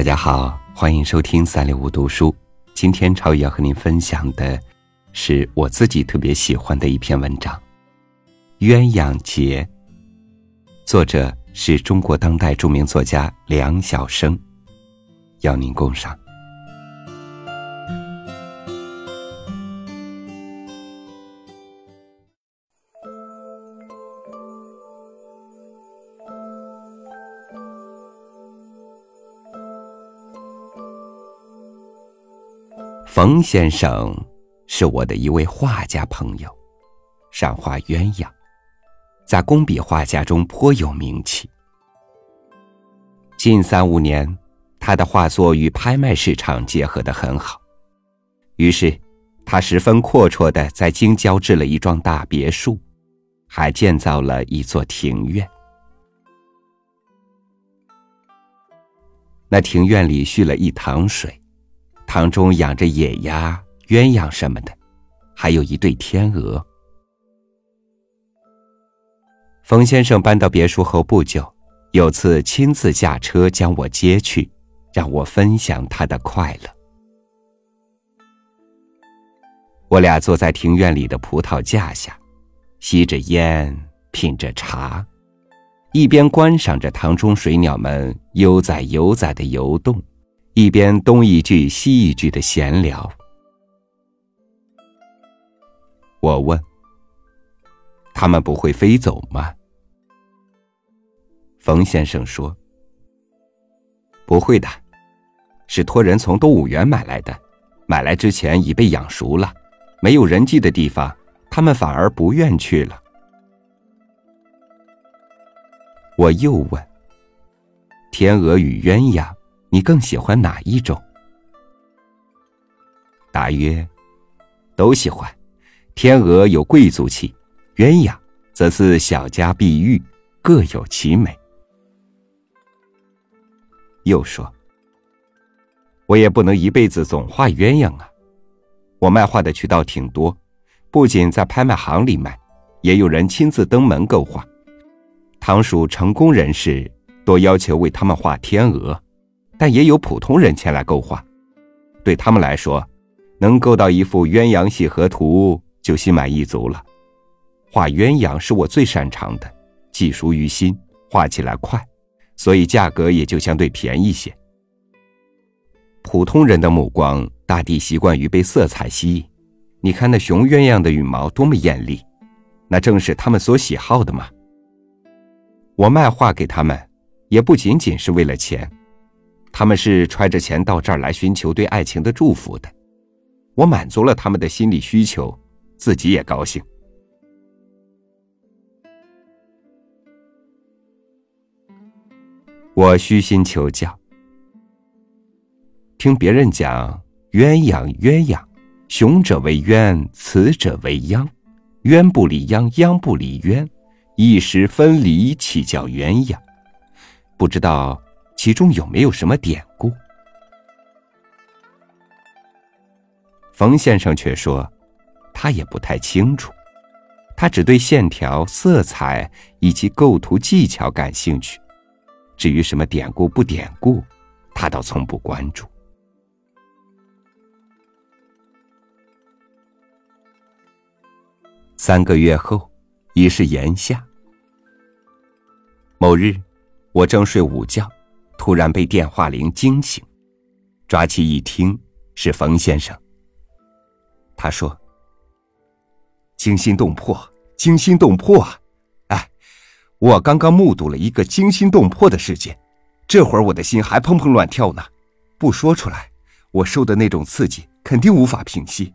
大家好，欢迎收听三六五读书。今天超宇要和您分享的，是我自己特别喜欢的一篇文章《鸳鸯节》，作者是中国当代著名作家梁晓声，邀您共赏。冯先生是我的一位画家朋友，善画鸳鸯，在工笔画家中颇有名气。近三五年，他的画作与拍卖市场结合的很好，于是他十分阔绰的在京郊置了一幢大别墅，还建造了一座庭院。那庭院里蓄了一塘水。塘中养着野鸭、鸳鸯什么的，还有一对天鹅。冯先生搬到别墅后不久，有次亲自驾车将我接去，让我分享他的快乐。我俩坐在庭院里的葡萄架下，吸着烟，品着茶，一边观赏着塘中水鸟们悠哉悠哉的游动。一边东一句西一句的闲聊，我问：“他们不会飞走吗？”冯先生说：“不会的，是托人从动物园买来的，买来之前已被养熟了，没有人迹的地方，他们反而不愿去了。”我又问：“天鹅与鸳鸯？”你更喜欢哪一种？答曰：都喜欢。天鹅有贵族气，鸳鸯则是小家碧玉，各有其美。又说：我也不能一辈子总画鸳鸯啊。我卖画的渠道挺多，不仅在拍卖行里卖，也有人亲自登门购画。堂属成功人士多要求为他们画天鹅。但也有普通人前来购画，对他们来说，能够到一幅鸳鸯戏河图就心满意足了。画鸳鸯是我最擅长的，技熟于心，画起来快，所以价格也就相对便宜些。普通人的目光大抵习惯于被色彩吸引，你看那雄鸳鸯的羽毛多么艳丽，那正是他们所喜好的嘛。我卖画给他们，也不仅仅是为了钱。他们是揣着钱到这儿来寻求对爱情的祝福的，我满足了他们的心理需求，自己也高兴。我虚心求教，听别人讲鸳鸯鸳鸯，雄者为鸳，雌者为鸯，鸳不离鸯，鸯不离鸳，一时分离，岂叫鸳鸯？不知道。其中有没有什么典故？冯先生却说，他也不太清楚，他只对线条、色彩以及构图技巧感兴趣。至于什么典故不典故，他倒从不关注。三个月后，已是炎夏。某日，我正睡午觉。突然被电话铃惊醒，抓起一听是冯先生。他说：“惊心动魄，惊心动魄啊！哎，我刚刚目睹了一个惊心动魄的事件，这会儿我的心还砰砰乱跳呢。不说出来，我受的那种刺激肯定无法平息。”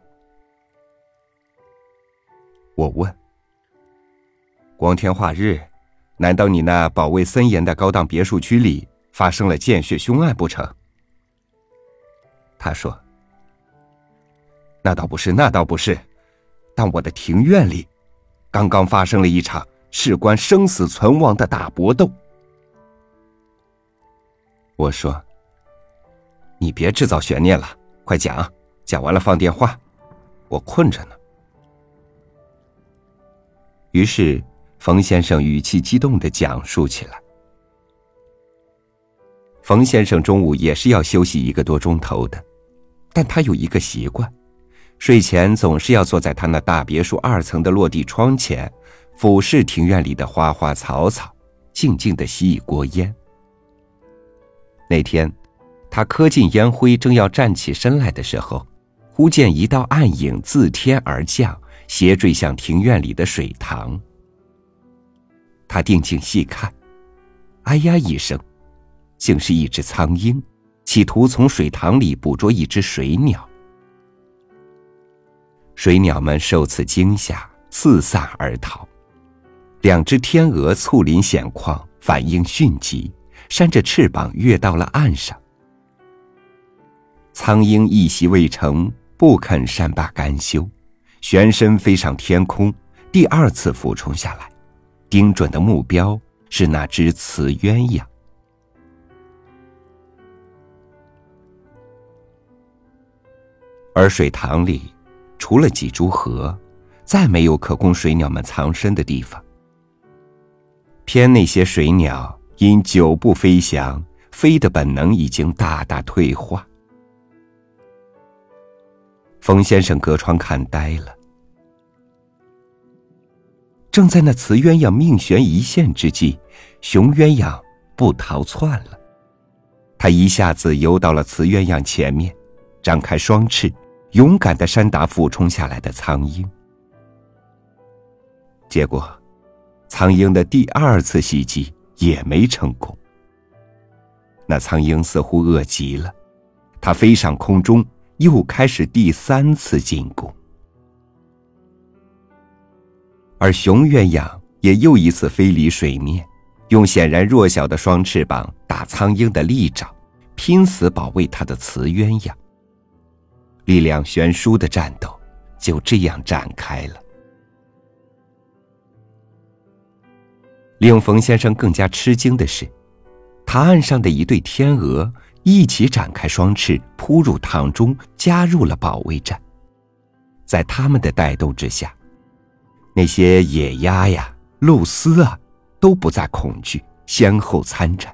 我问：“光天化日，难道你那保卫森严的高档别墅区里？”发生了见血凶案不成？他说：“那倒不是，那倒不是，但我的庭院里，刚刚发生了一场事关生死存亡的大搏斗。”我说：“你别制造悬念了，快讲，讲完了放电话，我困着呢。”于是，冯先生语气激动的讲述起来。冯先生中午也是要休息一个多钟头的，但他有一个习惯，睡前总是要坐在他那大别墅二层的落地窗前，俯视庭院里的花花草草，静静的吸一锅烟。那天，他磕进烟灰，正要站起身来的时候，忽见一道暗影自天而降，斜坠向庭院里的水塘。他定睛细看，哎呀一声。竟是一只苍鹰，企图从水塘里捕捉一只水鸟。水鸟们受此惊吓，四散而逃。两只天鹅猝临险况，反应迅疾，扇着翅膀跃到了岸上。苍鹰一袭未成，不肯善罢甘休，旋身飞上天空，第二次俯冲下来，盯准的目标是那只雌鸳鸯。而水塘里，除了几株荷，再没有可供水鸟们藏身的地方。偏那些水鸟因久不飞翔，飞的本能已经大大退化。冯先生隔窗看呆了。正在那雌鸳鸯命悬一线之际，雄鸳鸯不逃窜了，他一下子游到了雌鸳鸯前面，张开双翅。勇敢的扇打俯冲下来的苍鹰，结果，苍鹰的第二次袭击也没成功。那苍鹰似乎饿极了，它飞上空中，又开始第三次进攻。而雄鸳鸯也又一次飞离水面，用显然弱小的双翅膀打苍鹰的利爪，拼死保卫它的雌鸳鸯。力量悬殊的战斗就这样展开了。令冯先生更加吃惊的是，塘岸上的一对天鹅一起展开双翅，扑入塘中，加入了保卫战。在他们的带动之下，那些野鸭呀、鹭鸶啊，都不再恐惧，先后参战。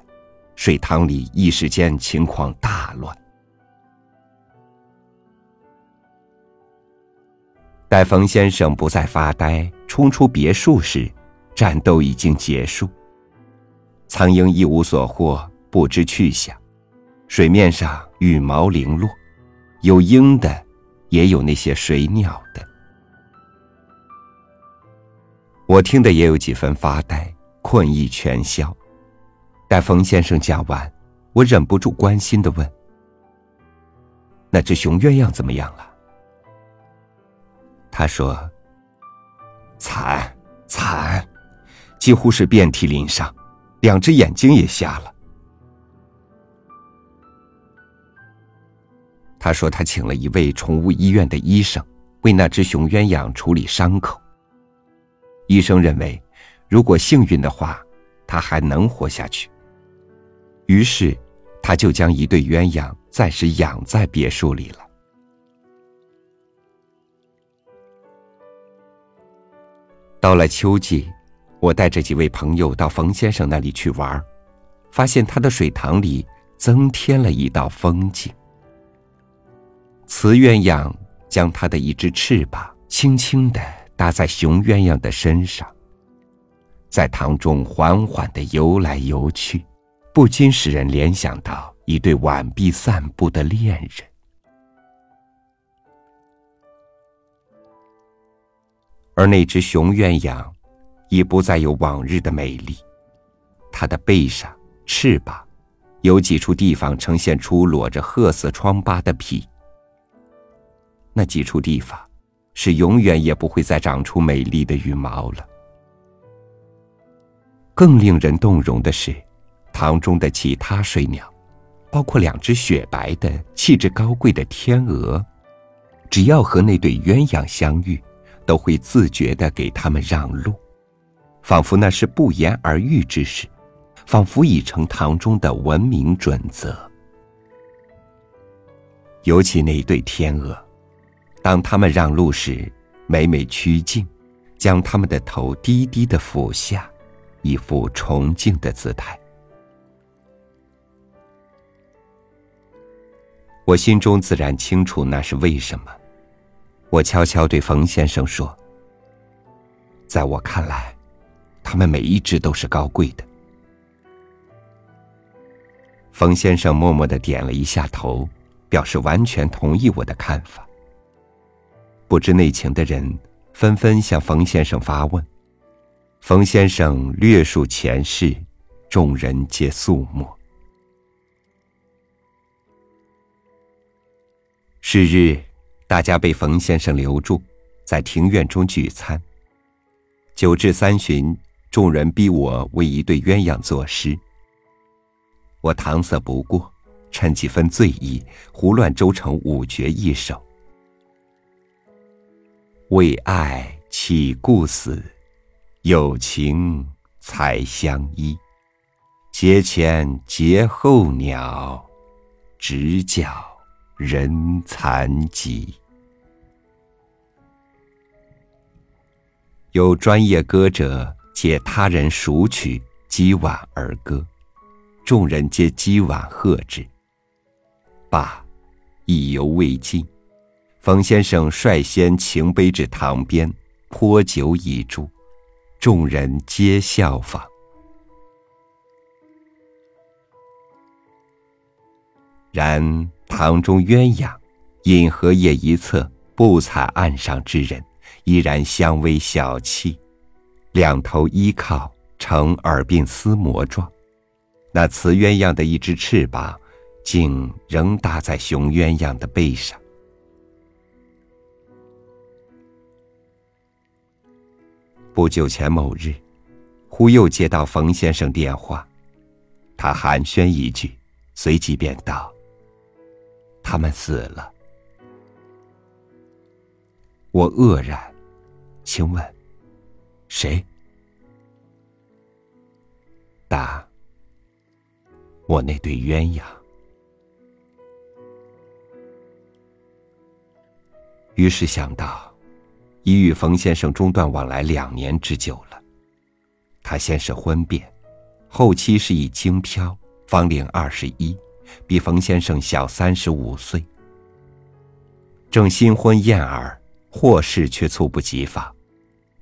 水塘里一时间情况大乱。待冯先生不再发呆，冲出别墅时，战斗已经结束。苍鹰一无所获，不知去向。水面上羽毛零落，有鹰的，也有那些水鸟的。我听得也有几分发呆，困意全消。待冯先生讲完，我忍不住关心的问：“那只雄鸳鸯怎么样了？”他说：“惨惨，几乎是遍体鳞伤，两只眼睛也瞎了。”他说：“他请了一位宠物医院的医生，为那只雄鸳鸯处理伤口。医生认为，如果幸运的话，他还能活下去。于是，他就将一对鸳鸯暂时养在别墅里了。”到了秋季，我带着几位朋友到冯先生那里去玩，发现他的水塘里增添了一道风景。雌鸳鸯将它的一只翅膀轻轻的搭在雄鸳鸯的身上，在塘中缓缓的游来游去，不禁使人联想到一对挽臂散步的恋人。而那只雄鸳鸯，已不再有往日的美丽。它的背上、翅膀，有几处地方呈现出裸着褐色疮疤的皮。那几处地方，是永远也不会再长出美丽的羽毛了。更令人动容的是，塘中的其他水鸟，包括两只雪白的、气质高贵的天鹅，只要和那对鸳鸯相遇。都会自觉的给他们让路，仿佛那是不言而喻之事，仿佛已成堂中的文明准则。尤其那一对天鹅，当他们让路时，每每趋近，将他们的头低低的俯下，一副崇敬的姿态。我心中自然清楚那是为什么。我悄悄对冯先生说：“在我看来，他们每一只都是高贵的。”冯先生默默的点了一下头，表示完全同意我的看法。不知内情的人纷纷向冯先生发问，冯先生略述前世，众人皆肃默。是日，大家被冯先生留住，在庭院中聚餐。酒至三巡，众人逼我为一对鸳鸯作诗。我搪塞不过，趁几分醉意，胡乱诌成五绝一首。为爱岂故死，有情才相依。节前节后鸟，直教人残疾。有专业歌者借他人熟曲击碗而歌，众人皆击碗喝之。罢，意犹未尽。冯先生率先擎杯至堂边，泼酒以助，众人皆效仿。然堂中鸳鸯，因荷叶一侧不睬岸上之人，依然相偎小憩，两头依靠，呈耳鬓厮磨状。那雌鸳鸯的一只翅膀，竟仍搭在雄鸳鸯的背上。不久前某日，忽又接到冯先生电话，他寒暄一句，随即便道：“他们死了。”我愕然，请问谁？答：“我那对鸳鸯。”于是想到。已与冯先生中断往来两年之久了。他先是婚变，后期是以京漂，方龄二十一，比冯先生小三十五岁。正新婚燕尔，祸事却猝不及防。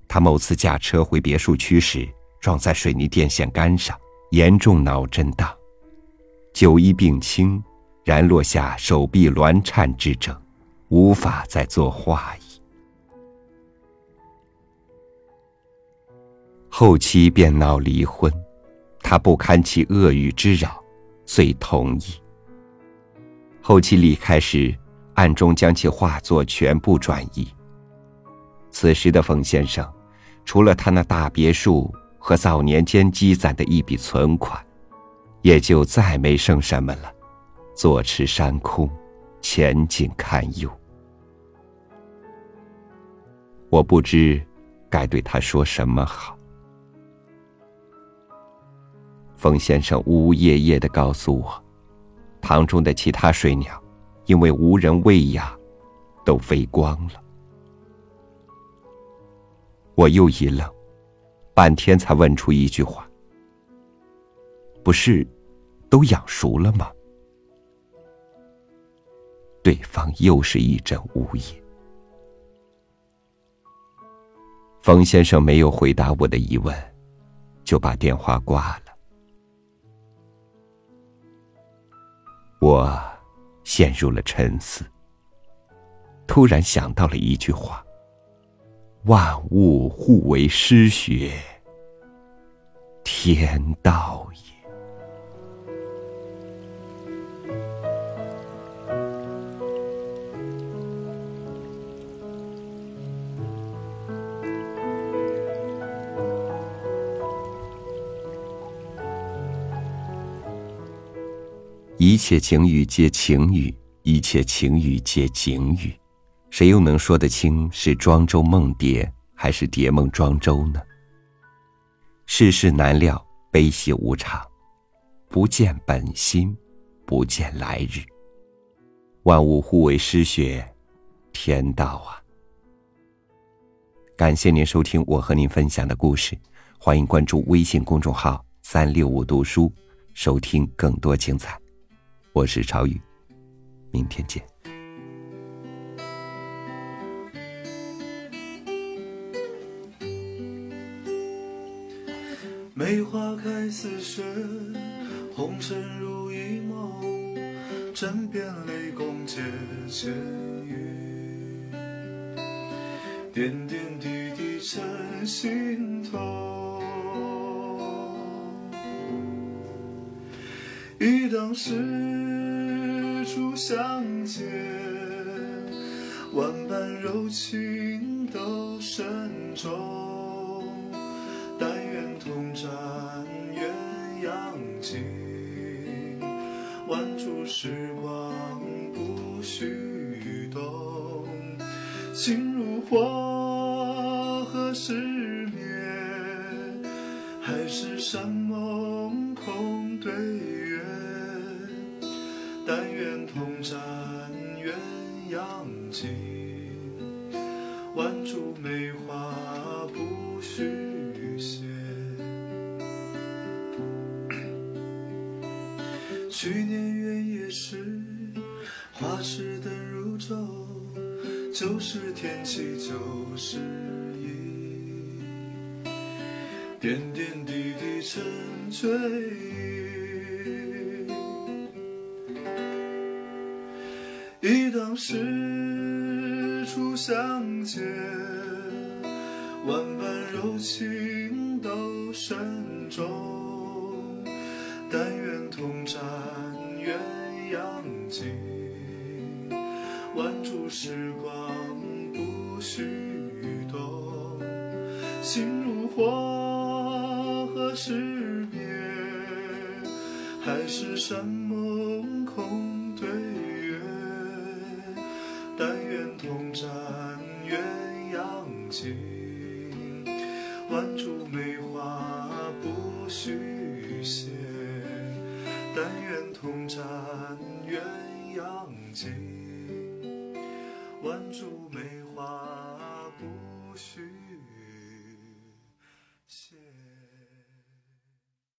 他某次驾车回别墅区时，撞在水泥电线杆上，严重脑震荡，久医病轻，然落下手臂挛颤之症，无法再作画矣。后期便闹离婚，他不堪其恶语之扰，遂同意。后期离开时，暗中将其画作全部转移。此时的冯先生，除了他那大别墅和早年间积攒的一笔存款，也就再没剩什么了。坐吃山空，前景堪忧。我不知该对他说什么好。冯先生呜呜咽咽的告诉我，塘中的其他水鸟，因为无人喂养，都飞光了。我又一愣，半天才问出一句话：“不是，都养熟了吗？”对方又是一阵呜咽。冯先生没有回答我的疑问，就把电话挂了。我陷入了沉思，突然想到了一句话：“万物互为师学，天道也。”一切情语皆情语，一切情语皆景语，谁又能说得清是庄周梦蝶，还是蝶梦庄周呢？世事难料，悲喜无常，不见本心，不见来日。万物互为师学，天道啊！感谢您收听我和您分享的故事，欢迎关注微信公众号“三六五读书”，收听更多精彩。我是朝雨，明天见。梅花开似雪，红尘如一梦，枕边泪共结缱语，点点滴滴成心头。忆当时初相见，万般柔情都深重。动。情如火，何时灭？海誓山盟空对月。但愿同展鸳鸯锦，挽住梅花是天气旧时意，点点滴滴成追忆。忆当时初相见，万般柔情都深重。但愿同展鸳鸯锦，挽住时光许多。心如火，何时灭？海誓山盟